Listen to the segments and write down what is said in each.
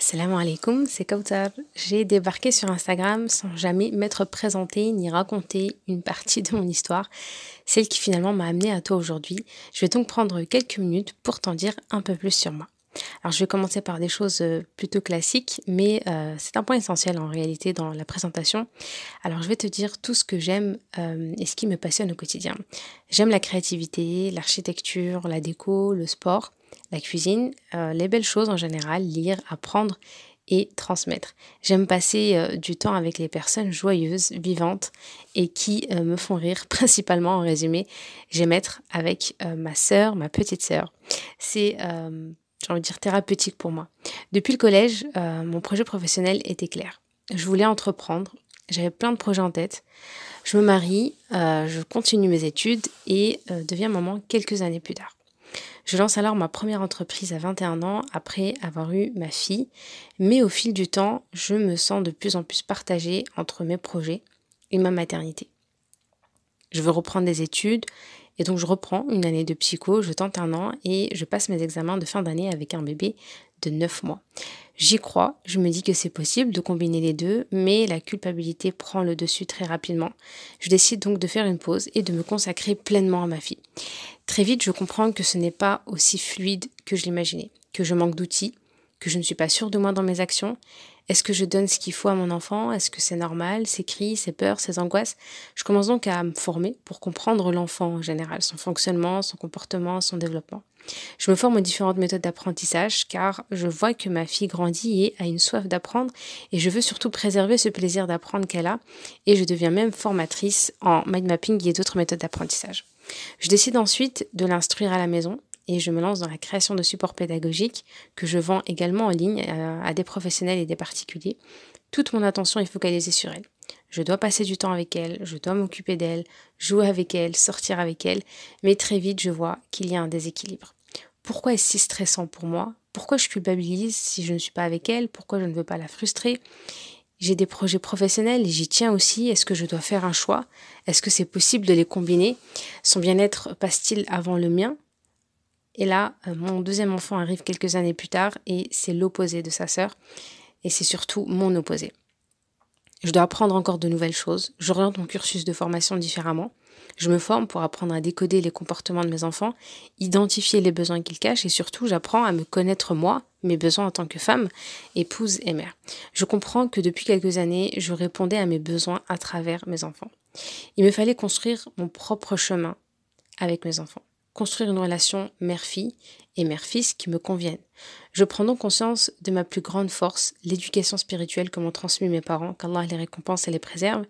Assalamu alaikum, c'est Kautar. J'ai débarqué sur Instagram sans jamais m'être présenté ni raconté une partie de mon histoire, celle qui finalement m'a amené à toi aujourd'hui. Je vais donc prendre quelques minutes pour t'en dire un peu plus sur moi. Alors je vais commencer par des choses euh, plutôt classiques, mais euh, c'est un point essentiel en réalité dans la présentation. Alors je vais te dire tout ce que j'aime euh, et ce qui me passionne au quotidien. J'aime la créativité, l'architecture, la déco, le sport la cuisine, les belles choses en général, lire, apprendre et transmettre. J'aime passer du temps avec les personnes joyeuses, vivantes et qui me font rire, principalement en résumé. J'aime être avec ma sœur, ma petite sœur. C'est, j'ai envie de dire, thérapeutique pour moi. Depuis le collège, mon projet professionnel était clair. Je voulais entreprendre, j'avais plein de projets en tête. Je me marie, je continue mes études et deviens maman quelques années plus tard. Je lance alors ma première entreprise à 21 ans après avoir eu ma fille, mais au fil du temps, je me sens de plus en plus partagée entre mes projets et ma maternité. Je veux reprendre des études et donc je reprends une année de psycho, je tente un an et je passe mes examens de fin d'année avec un bébé de 9 mois. J'y crois, je me dis que c'est possible de combiner les deux, mais la culpabilité prend le dessus très rapidement. Je décide donc de faire une pause et de me consacrer pleinement à ma fille. Très vite, je comprends que ce n'est pas aussi fluide que je l'imaginais, que je manque d'outils, que je ne suis pas sûre de moi dans mes actions. Est-ce que je donne ce qu'il faut à mon enfant? Est-ce que c'est normal? Ses cris, ses peurs, ses angoisses? Je commence donc à me former pour comprendre l'enfant en général, son fonctionnement, son comportement, son développement. Je me forme aux différentes méthodes d'apprentissage car je vois que ma fille grandit et a une soif d'apprendre et je veux surtout préserver ce plaisir d'apprendre qu'elle a et je deviens même formatrice en mind mapping et d'autres méthodes d'apprentissage. Je décide ensuite de l'instruire à la maison et je me lance dans la création de supports pédagogiques que je vends également en ligne euh, à des professionnels et des particuliers. Toute mon attention est focalisée sur elle. Je dois passer du temps avec elle, je dois m'occuper d'elle, jouer avec elle, sortir avec elle, mais très vite je vois qu'il y a un déséquilibre. Pourquoi est-ce si stressant pour moi? Pourquoi je culpabilise si je ne suis pas avec elle? Pourquoi je ne veux pas la frustrer? J'ai des projets professionnels et j'y tiens aussi. Est-ce que je dois faire un choix? Est-ce que c'est possible de les combiner? Son bien-être passe-t-il avant le mien? Et là, euh, mon deuxième enfant arrive quelques années plus tard et c'est l'opposé de sa sœur. Et c'est surtout mon opposé. Je dois apprendre encore de nouvelles choses. J'oriente mon cursus de formation différemment. Je me forme pour apprendre à décoder les comportements de mes enfants, identifier les besoins qu'ils cachent et surtout j'apprends à me connaître moi, mes besoins en tant que femme, épouse et mère. Je comprends que depuis quelques années, je répondais à mes besoins à travers mes enfants. Il me fallait construire mon propre chemin avec mes enfants construire une relation mère-fille et mère-fils qui me conviennent. Je prends donc conscience de ma plus grande force, l'éducation spirituelle que m'ont transmis mes parents, qu'Allah les récompense et les préserve,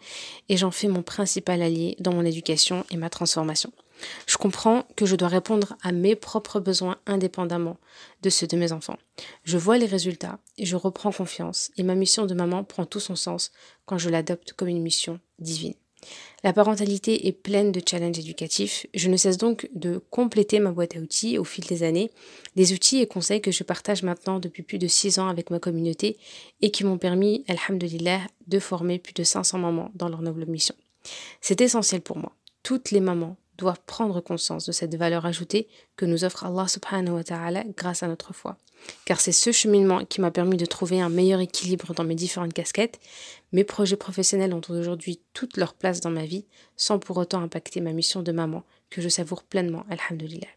et j'en fais mon principal allié dans mon éducation et ma transformation. Je comprends que je dois répondre à mes propres besoins indépendamment de ceux de mes enfants. Je vois les résultats et je reprends confiance, et ma mission de maman prend tout son sens quand je l'adopte comme une mission divine. La parentalité est pleine de challenges éducatifs. Je ne cesse donc de compléter ma boîte à outils au fil des années, des outils et conseils que je partage maintenant depuis plus de 6 ans avec ma communauté et qui m'ont permis, alhamdulillah, de former plus de 500 mamans dans leur noble mission. C'est essentiel pour moi. Toutes les mamans doivent prendre conscience de cette valeur ajoutée que nous offre Allah subhanahu wa ta'ala grâce à notre foi. Car c'est ce cheminement qui m'a permis de trouver un meilleur équilibre dans mes différentes casquettes. Mes projets professionnels ont aujourd'hui toute leur place dans ma vie, sans pour autant impacter ma mission de maman, que je savoure pleinement, alhamdulillah.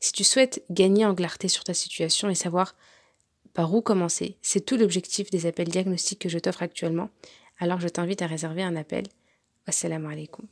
Si tu souhaites gagner en clarté sur ta situation et savoir par où commencer, c'est tout l'objectif des appels diagnostiques que je t'offre actuellement, alors je t'invite à réserver un appel. Assalamu alaikum.